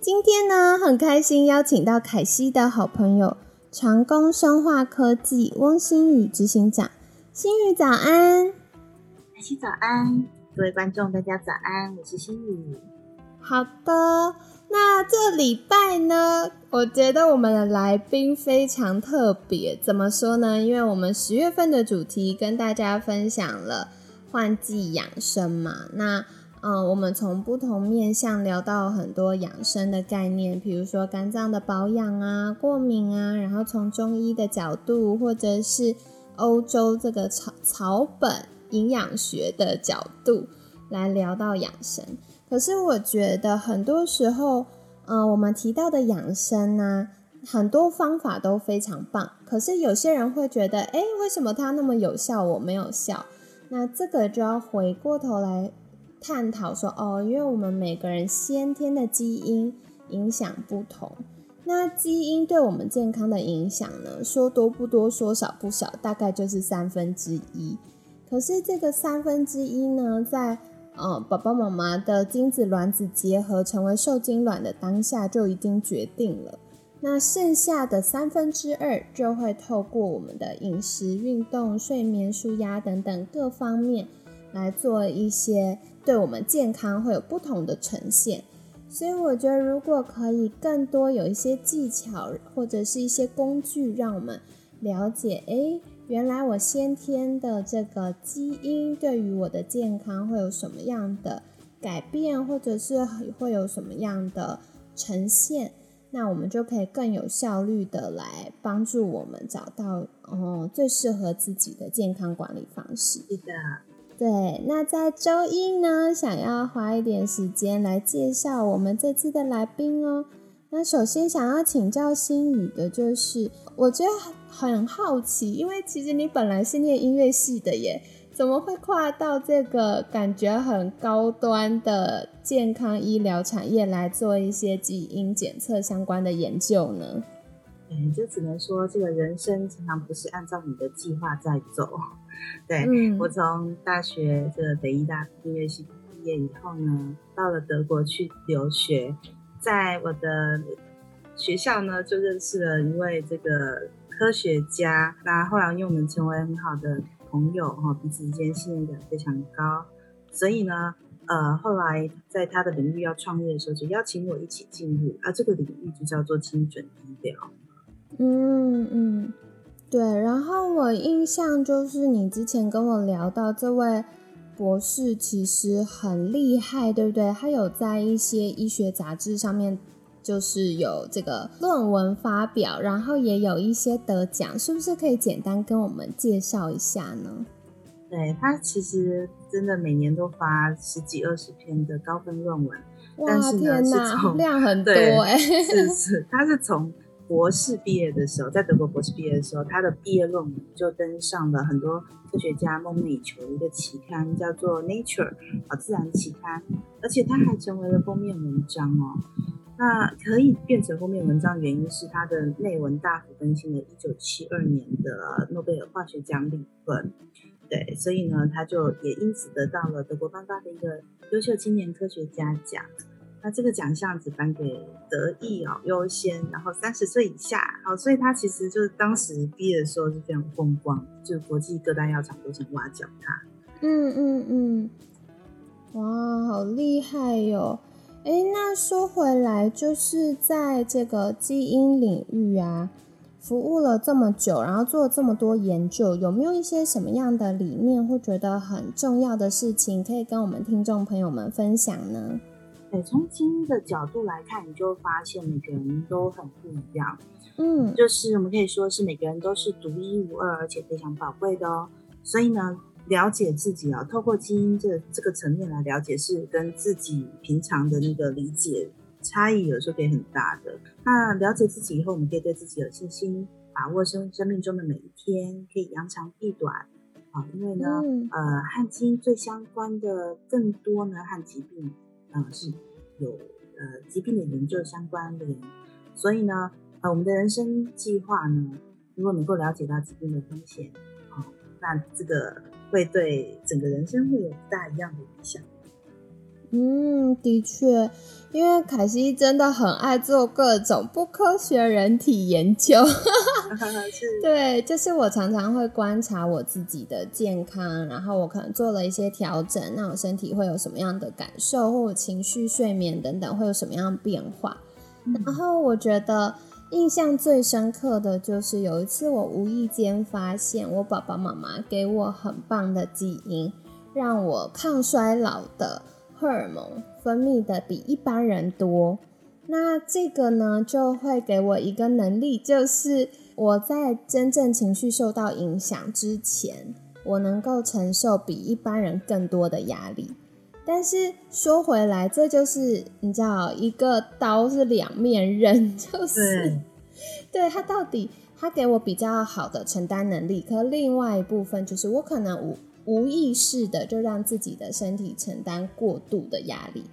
今天呢，很开心邀请到凯西的好朋友长工生化科技翁新宇执行长。新宇早安，凯西早安，各位观众大家早安，我是新宇。好的，那这礼拜呢，我觉得我们的来宾非常特别。怎么说呢？因为我们十月份的主题跟大家分享了换季养生嘛，那。嗯，我们从不同面向聊到很多养生的概念，比如说肝脏的保养啊、过敏啊，然后从中医的角度，或者是欧洲这个草草本营养学的角度来聊到养生。可是我觉得很多时候，嗯，我们提到的养生呢，很多方法都非常棒，可是有些人会觉得，哎，为什么它那么有效，我没有效？那这个就要回过头来。探讨说哦，因为我们每个人先天的基因影响不同，那基因对我们健康的影响呢，说多不多，说少不少，大概就是三分之一。可是这个三分之一呢，在呃爸爸妈妈的精子卵子结合成为受精卵的当下就已经决定了，那剩下的三分之二就会透过我们的饮食、运动、睡眠、舒压等等各方面来做一些。对我们健康会有不同的呈现，所以我觉得如果可以更多有一些技巧或者是一些工具，让我们了解，哎，原来我先天的这个基因对于我的健康会有什么样的改变，或者是会有什么样的呈现，那我们就可以更有效率的来帮助我们找到哦最适合自己的健康管理方式。是的。对，那在周一呢，想要花一点时间来介绍我们这次的来宾哦。那首先想要请教心宇的就是，我觉得很好奇，因为其实你本来是念音乐系的耶，怎么会跨到这个感觉很高端的健康医疗产业来做一些基因检测相关的研究呢？哎，就只能说这个人生常常不是按照你的计划在走。对我从大学这个北医大音乐系毕业以后呢，到了德国去留学，在我的学校呢就认识了一位这个科学家，那后来因为我们成为很好的朋友哈，彼此之间信任感非常高，所以呢，呃，后来在他的领域要创业的时候，就邀请我一起进入，啊，这个领域就叫做精准医疗。嗯嗯。对，然后我印象就是你之前跟我聊到这位博士其实很厉害，对不对？他有在一些医学杂志上面就是有这个论文发表，然后也有一些得奖，是不是可以简单跟我们介绍一下呢？对他其实真的每年都发十几二十篇的高分论文，但是呢是从量很多哎，是是，他是从。博士毕业的时候，在德国博士毕业的时候，他的毕业论文就登上了很多科学家梦寐以求的一个期刊，叫做《Nature》啊，自然期刊。而且他还成为了封面文章哦。那可以变成封面文章，原因是他的内文大幅更新了1972年的诺贝尔化学奖理论。对，所以呢，他就也因此得到了德国颁发的一个优秀青年科学家奖。那这个奖项只颁给得意哦优先，然后三十岁以下，好，所以他其实就是当时毕业的时候是非常风光，就国际各大药厂都想挖角他。嗯嗯嗯，哇，好厉害哟！哎，那说回来，就是在这个基因领域啊，服务了这么久，然后做了这么多研究，有没有一些什么样的理念或觉得很重要的事情，可以跟我们听众朋友们分享呢？对，从基因的角度来看，你就会发现每个人都很不一样。嗯，就是我们可以说是每个人都是独一无二，而且非常宝贵的哦。所以呢，了解自己啊，透过基因这这个层面来了解，是跟自己平常的那个理解差异有时候可以很大的。那了解自己以后，我们可以对自己有信心，把握生生命中的每一天，可以扬长避短。啊，因为呢，呃，和基因最相关的更多呢，和疾病，呃，是有呃疾病的研究相关联。所以呢，呃，我们的人生计划呢，如果能够了解到疾病的风险，啊，那这个会对整个人生会有不大一样的影响。嗯，的确，因为凯西真的很爱做各种不科学人体研究。对，就是我常常会观察我自己的健康，然后我可能做了一些调整，那我身体会有什么样的感受，或情绪、睡眠等等会有什么样的变化。然后我觉得印象最深刻的就是有一次我无意间发现，我爸爸妈妈给我很棒的基因，让我抗衰老的。荷尔蒙分泌的比一般人多，那这个呢就会给我一个能力，就是我在真正情绪受到影响之前，我能够承受比一般人更多的压力。但是说回来，这就是你知道，一个刀是两面刃，就是对 它到底它给我比较好的承担能力，可另外一部分就是我可能无。无意识的就让自己的身体承担过度的压力，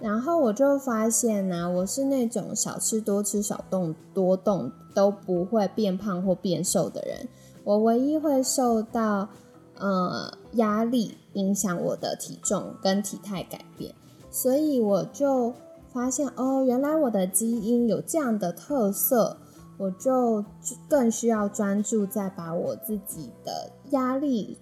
然后我就发现呢，我是那种少吃多吃少动多动都不会变胖或变瘦的人，我唯一会受到呃压力影响我的体重跟体态改变，所以我就发现哦，原来我的基因有这样的特色，我就更需要专注在把我自己的压力。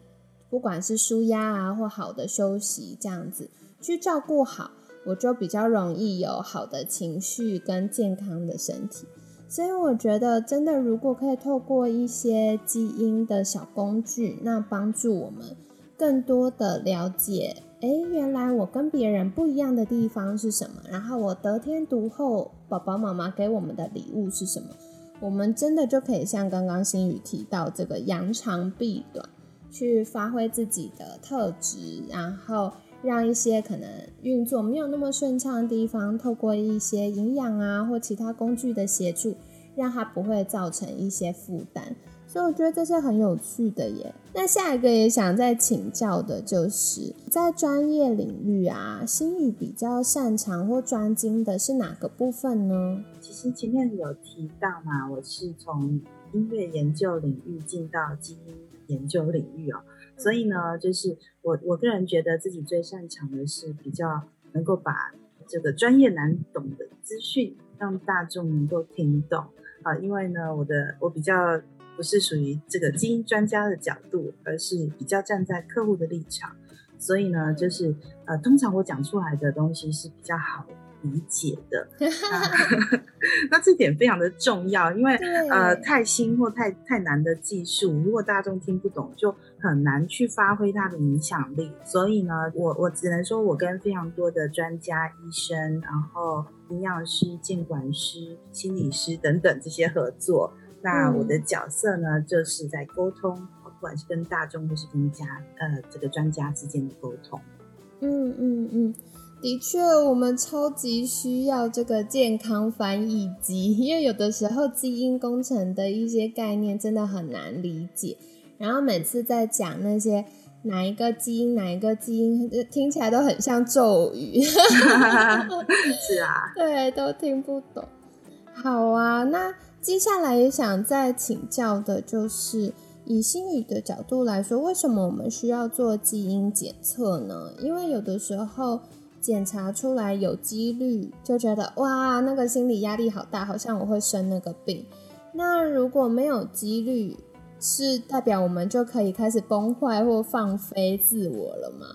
不管是舒压啊，或好的休息，这样子去照顾好，我就比较容易有好的情绪跟健康的身体。所以我觉得，真的如果可以透过一些基因的小工具，那帮助我们更多的了解，哎，原来我跟别人不一样的地方是什么？然后我得天独厚，宝宝妈妈给我们的礼物是什么？我们真的就可以像刚刚新宇提到这个扬长避短。去发挥自己的特质，然后让一些可能运作没有那么顺畅的地方，透过一些营养啊或其他工具的协助，让它不会造成一些负担。所以我觉得这是很有趣的耶。那下一个也想再请教的就是在专业领域啊，心宇比较擅长或专精的是哪个部分呢？其实前面有提到嘛，我是从音乐研究领域进到基因。研究领域哦，所以呢，就是我我个人觉得自己最擅长的是比较能够把这个专业难懂的资讯让大众能够听懂啊，因为呢，我的我比较不是属于这个基因专家的角度，而是比较站在客户的立场，所以呢，就是呃，通常我讲出来的东西是比较好。理解的，那这点非常的重要，因为呃太新或太太难的技术，如果大众听不懂，就很难去发挥它的影响力。所以呢，我我只能说我跟非常多的专家、医生，然后营养师、监管师、心理师等等这些合作。那我的角色呢，就是在沟通，不管是跟大众或是跟家呃这个专家之间的沟通。嗯嗯嗯。的确，我们超级需要这个健康翻译机，因为有的时候基因工程的一些概念真的很难理解。然后每次在讲那些哪一个基因哪一个基因，听起来都很像咒语。是啊，对，都听不懂。好啊，那接下来也想再请教的就是，以心理的角度来说，为什么我们需要做基因检测呢？因为有的时候。检查出来有几率，就觉得哇，那个心理压力好大，好像我会生那个病。那如果没有几率，是代表我们就可以开始崩坏或放飞自我了吗？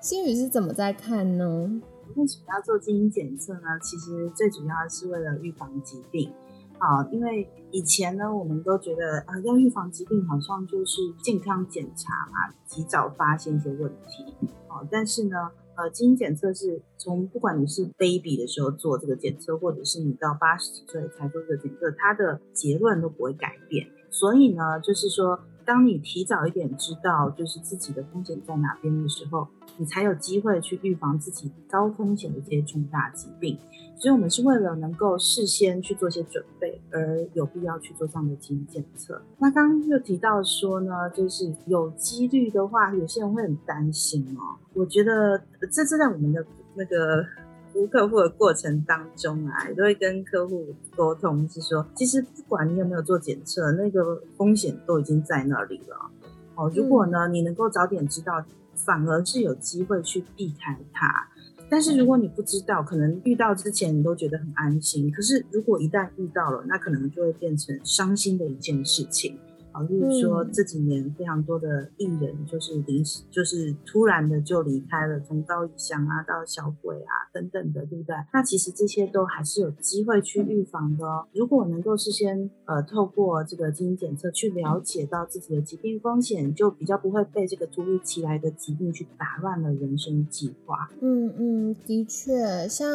心宇是怎么在看呢？为什么要做基因检测呢？其实最主要是为了预防疾病。好，因为以前呢，我们都觉得啊，要预防疾病，好像就是健康检查嘛，及早发现一些问题。好，但是呢。呃，基因检测是从不管你是 baby 的时候做这个检测，或者是你到八十几岁才做这个检测，它的结论都不会改变。所以呢，就是说。当你提早一点知道，就是自己的风险在哪边的时候，你才有机会去预防自己高风险的这些重大疾病。所以，我们是为了能够事先去做些准备，而有必要去做这样的基因检测。那刚刚又提到说呢，就是有几率的话，有些人会很担心哦。我觉得这是在我们的那个。服务客户的过程当中啊，也都会跟客户沟通，是说，其实不管你有没有做检测，那个风险都已经在那里了。哦，如果呢，你能够早点知道，反而是有机会去避开它。但是如果你不知道，可能遇到之前你都觉得很安心，可是如果一旦遇到了，那可能就会变成伤心的一件事情。啊，例如说这几年非常多的艺人，就是临时，就是突然的就离开了，从高以翔啊到小鬼啊等等的，对不对？那其实这些都还是有机会去预防的哦。如果能够事先呃透过这个基因检测去了解到自己的疾病风险，就比较不会被这个突如其来的疾病去打乱了人生计划。嗯嗯，的确，像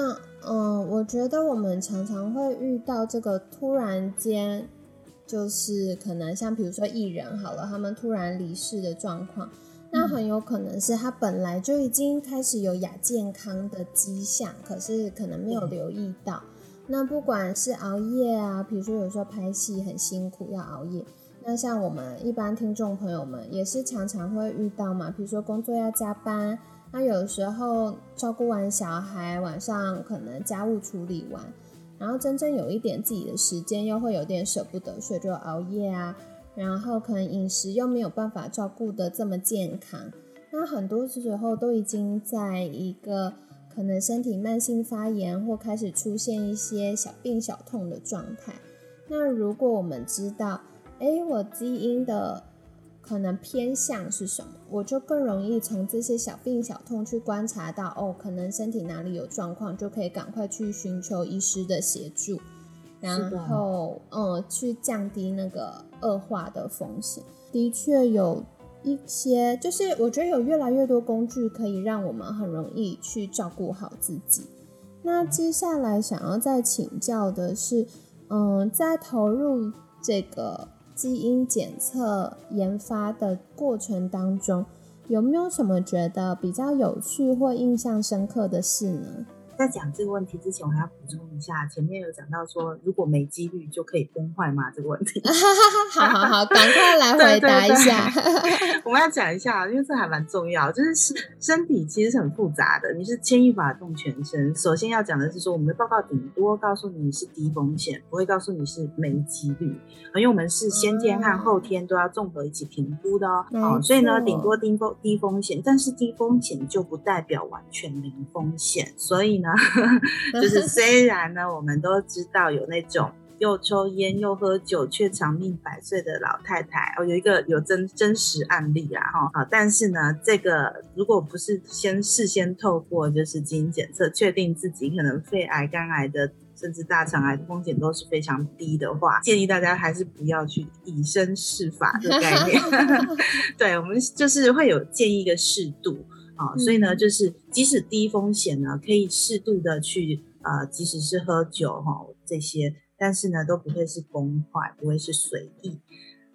嗯，我觉得我们常常会遇到这个突然间。就是可能像比如说艺人好了，他们突然离世的状况，那很有可能是他本来就已经开始有亚健康的迹象，可是可能没有留意到。那不管是熬夜啊，比如说有时候拍戏很辛苦要熬夜，那像我们一般听众朋友们也是常常会遇到嘛，比如说工作要加班，那有时候照顾完小孩，晚上可能家务处理完。然后真正有一点自己的时间，又会有点舍不得，所以就熬夜啊。然后可能饮食又没有办法照顾的这么健康，那很多时候都已经在一个可能身体慢性发炎或开始出现一些小病小痛的状态。那如果我们知道，哎，我基因的。可能偏向是什么，我就更容易从这些小病小痛去观察到，哦，可能身体哪里有状况，就可以赶快去寻求医师的协助，然后，嗯，去降低那个恶化的风险。的确有一些，就是我觉得有越来越多工具可以让我们很容易去照顾好自己。那接下来想要再请教的是，嗯，在投入这个。基因检测研发的过程当中，有没有什么觉得比较有趣或印象深刻的事呢？在讲这个问题之前，我还要补充一下，前面有讲到说，如果没几率就可以崩坏吗？这个问题。好好好，赶快来回答一下。我们要讲一下，因为这还蛮重要，就是身身体其实是很复杂的，你是牵一发动全身。首先要讲的是说，我们的报告顶多告诉你是低风险，不会告诉你是没几率，因为我们是先天和后天都要综合一起评估的哦。哦，所以呢，顶多低风低风险，但是低风险就不代表完全零风险，所以呢。就 是虽然呢，我们都知道有那种又抽烟又喝酒却长命百岁的老太太哦，有一个有真真实案例啊哈，好，但是呢，这个如果不是先事先透过就是基因检测确定自己可能肺癌、肝癌的甚至大肠癌的风险都是非常低的话，建议大家还是不要去以身试法的概念。对我们就是会有建议一个适度。啊，所以呢，就是即使低风险呢，可以适度的去呃，即使是喝酒哈这些，但是呢，都不会是崩坏，不会是随意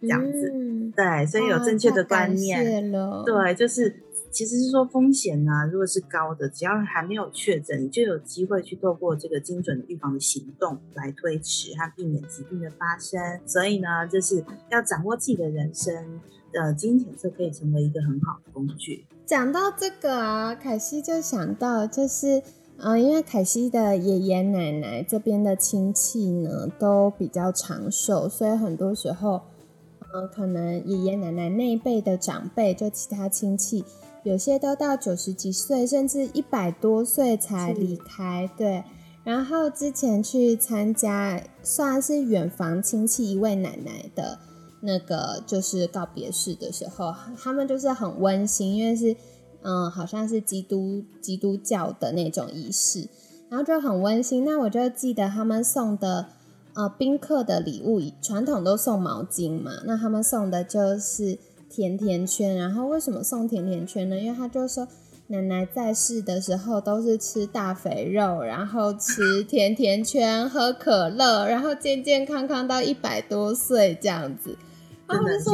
这样子。对，所以有正确的观念。对，就是其实是说风险呢，如果是高的，只要还没有确诊，你就有机会去透过这个精准的预防的行动来推迟和避免疾病的发生。所以呢，就是要掌握自己的人生。呃，基因检测可以成为一个很好的工具。讲到这个啊，凯西就想到，就是，呃，因为凯西的爷爷奶奶这边的亲戚呢，都比较长寿，所以很多时候，嗯，可能爷爷奶奶那一辈的长辈，就其他亲戚，有些都到九十几岁，甚至一百多岁才离开。对，然后之前去参加，算是远房亲戚一位奶奶的。那个就是告别式的时候，他们就是很温馨，因为是嗯，好像是基督基督教的那种仪式，然后就很温馨。那我就记得他们送的呃宾客的礼物，传统都送毛巾嘛，那他们送的就是甜甜圈。然后为什么送甜甜圈呢？因为他就说奶奶在世的时候都是吃大肥肉，然后吃甜甜圈、喝可乐，然后健健康康到一百多岁这样子。然后我就说，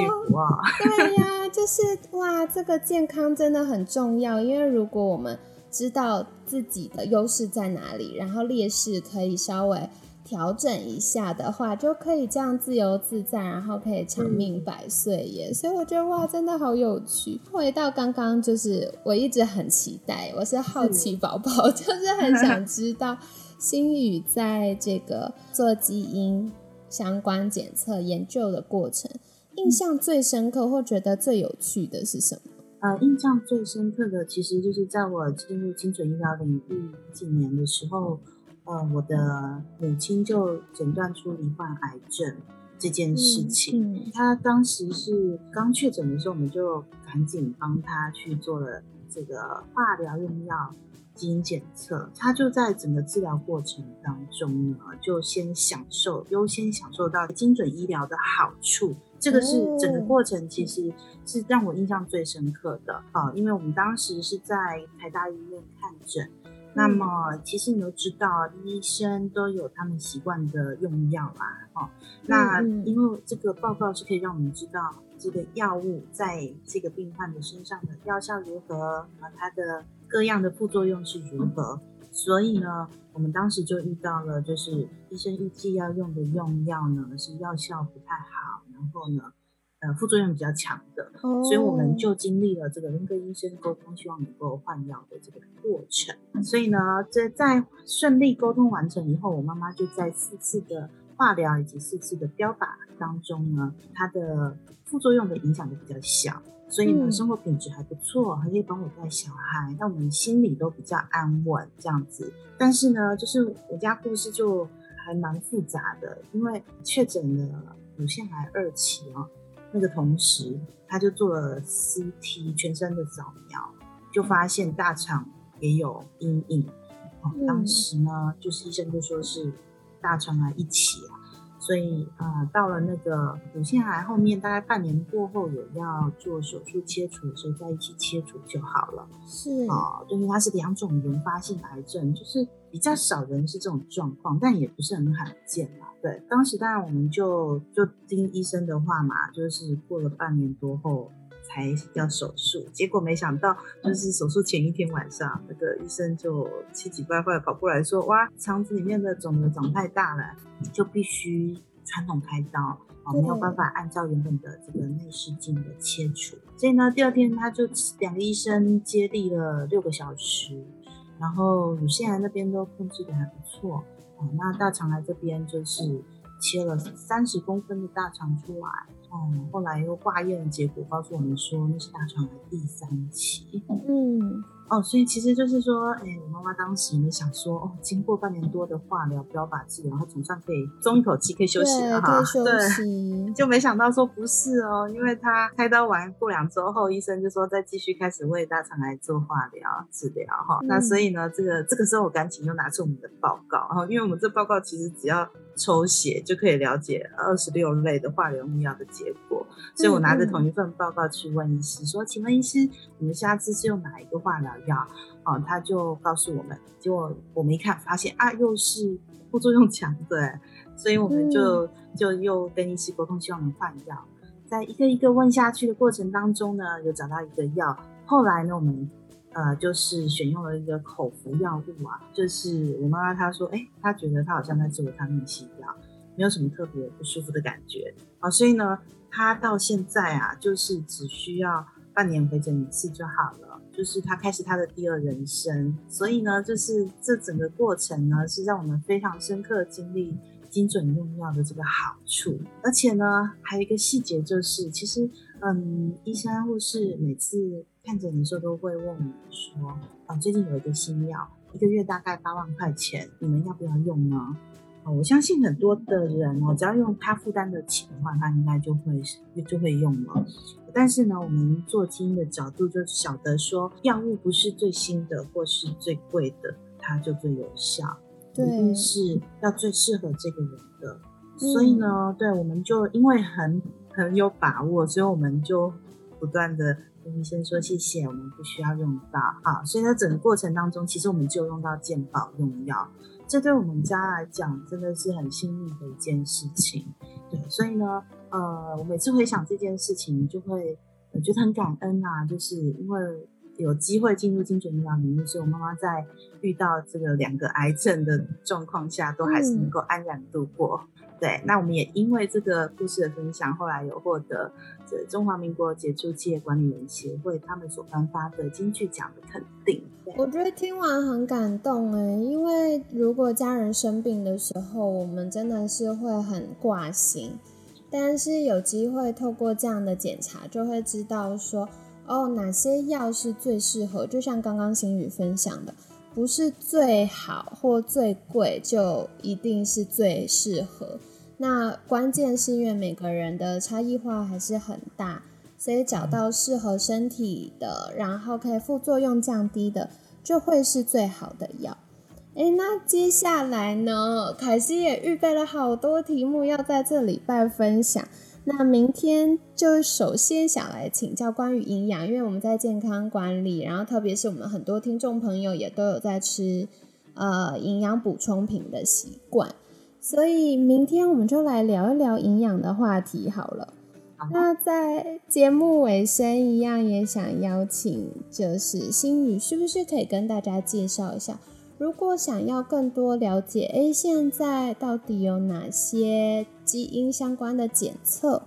对呀，就是哇，这个健康真的很重要，因为如果我们知道自己的优势在哪里，然后劣势可以稍微。调整一下的话，就可以这样自由自在，然后可以长命百岁耶！所以我觉得哇，真的好有趣。回到刚刚，就是我一直很期待，我是好奇宝宝，就是很想知道心宇在这个做基因相关检测研究的过程，印象最深刻或觉得最有趣的是什么？呃，印象最深刻的其实就是在我进入精准医疗领域几年的时候。呃，我的母亲就诊断出罹患癌症这件事情。她当时是刚确诊的时候，我们就赶紧帮她去做了这个化疗用药基因检测。她就在整个治疗过程当中呢，就先享受优先享受到精准医疗的好处。这个是整个过程其实是让我印象最深刻的啊，因为我们当时是在台大医院看诊。那么，其实你都知道，医生都有他们习惯的用药啦，哦。那因为这个报告是可以让我们知道这个药物在这个病患的身上的药效如何，啊，它的各样的副作用是如何。所以呢，我们当时就遇到了，就是医生预计要用的用药呢是药效不太好，然后呢。呃，副作用比较强的，所以我们就经历了这个跟个医生沟通，希望能够换药的这个过程。所以呢，这在顺利沟通完成以后，我妈妈就在四次的化疗以及四次的标靶当中呢，它的副作用的影响就比较小，所以呢，生活品质还不错，还可以帮我带小孩，那我们心里都比较安稳这样子。但是呢，就是我家故事就还蛮复杂的，因为确诊了乳腺癌二期啊。那个同时，他就做了 CT 全身的扫描，就发现大肠也有阴影。哦，当时呢，就是医生就说是大肠癌一起啊，所以啊，到了那个乳腺癌后面，大概半年过后也要做手术切除的时候，在一起切除就好了。是啊，因为它是两种原发性癌症，就是比较少人是这种状况，但也不是很罕见嘛。对，当时当然我们就就听医生的话嘛，就是过了半年多后才要手术，结果没想到就是手术前一天晚上，那个医生就气急败坏跑过来说，哇，肠子里面的肿瘤长太大了，就必须传统开刀啊，没有办法按照原本的这个内视镜的切除，所以呢，第二天他就两个医生接力了六个小时，然后乳腺癌那边都控制的还不错啊。那大肠癌这边就是切了三十公分的大肠出来，哦，后来又化验结果告诉我们说那是大肠癌第三期，嗯。哦，所以其实就是说，哎，我妈妈当时呢想说，哦，经过半年多的化疗标靶治疗，她总算可以松一口气，可以休息了哈。对，就没想到说不是哦，因为她开刀完过两周后，医生就说再继续开始为大肠癌做化疗治疗哈。那所以呢，这个这个时候我赶紧又拿出我们的报告哈，因为我们这报告其实只要抽血就可以了解二十六类的化疗用药的结果，所以我拿着同一份报告去问医师说，请问医师，你们下次是用哪一个化疗？药，哦，他就告诉我们，结果我们一看，发现啊，又是副作用强，对，所以我们就就又跟医师沟通，希望能换药。在一个一个问下去的过程当中呢，有找到一个药，后来呢，我们呃就是选用了一个口服药物啊，就是我妈妈她说，哎，她觉得她好像在吃维他命 C 药，没有什么特别不舒服的感觉，啊，所以呢，她到现在啊，就是只需要半年回诊一次就好了。就是她开始她的第二人生，所以呢，就是这整个过程呢，是让我们非常深刻经历精准用药的这个好处。而且呢，还有一个细节就是，其实，嗯，医生护士每次看诊的时候都会问我们说，啊，最近有一个新药，一个月大概八万块钱，你们要不要用呢？我相信很多的人哦，只要用他负担得起的话，他应该就会就会用了。但是呢，我们做基因的角度就晓得说，药物不是最新的或是最贵的，它就最有效，一定是要最适合这个人的。所以呢，对，我们就因为很很有把握，所以我们就不断的跟医生说谢谢，我们不需要用到啊。所以在整个过程当中，其实我们就用到健保用药，这对我们家来讲真的是很幸运的一件事情。对，所以呢，呃，我每次回想这件事情，就会我觉得很感恩啊，就是因为。有机会进入精准医疗领域，所以我妈妈在遇到这个两个癌症的状况下，都还是能够安然度过。对，那我们也因为这个故事的分享，后来有获得这中华民国杰出企业管理人协会他们所颁发的金句奖的肯定。我觉得听完很感动哎，因为如果家人生病的时候，我们真的是会很挂心，但是有机会透过这样的检查，就会知道说。哦，哪些药是最适合？就像刚刚新宇分享的，不是最好或最贵就一定是最适合。那关键是因为每个人的差异化还是很大，所以找到适合身体的，然后可以副作用降低的，就会是最好的药。诶，那接下来呢？凯西也预备了好多题目要在这礼拜分享。那明天就首先想来请教关于营养，因为我们在健康管理，然后特别是我们很多听众朋友也都有在吃呃营养补充品的习惯，所以明天我们就来聊一聊营养的话题好了。那在节目尾声一样，也想邀请就是心宇，是不是可以跟大家介绍一下？如果想要更多了解，哎，现在到底有哪些基因相关的检测，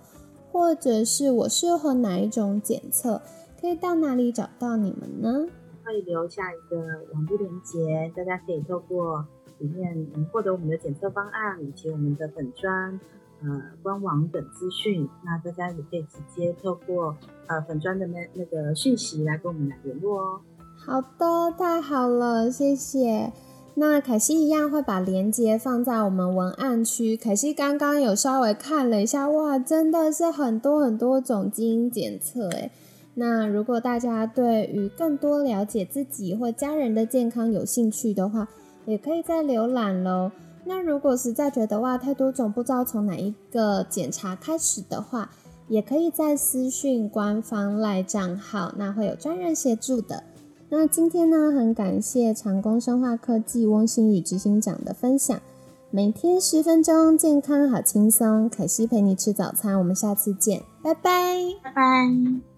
或者是我适合哪一种检测，可以到哪里找到你们呢？会留下一个网络链接，大家可以透过里面获得我们的检测方案以及我们的粉专、呃官网等资讯。那大家也可以直接透过呃粉专的那那个讯息来跟我们来联络哦。好的，太好了，谢谢。那凯西一样会把链接放在我们文案区。凯西刚刚有稍微看了一下，哇，真的是很多很多种基因检测诶。那如果大家对于更多了解自己或家人的健康有兴趣的话，也可以再浏览喽。那如果实在觉得哇太多种，不知道从哪一个检查开始的话，也可以在私讯官方赖账号，那会有专人协助的。那今天呢，很感谢长工生化科技翁新宇执行长的分享。每天十分钟，健康好轻松。凯西陪你吃早餐，我们下次见，拜拜，拜拜。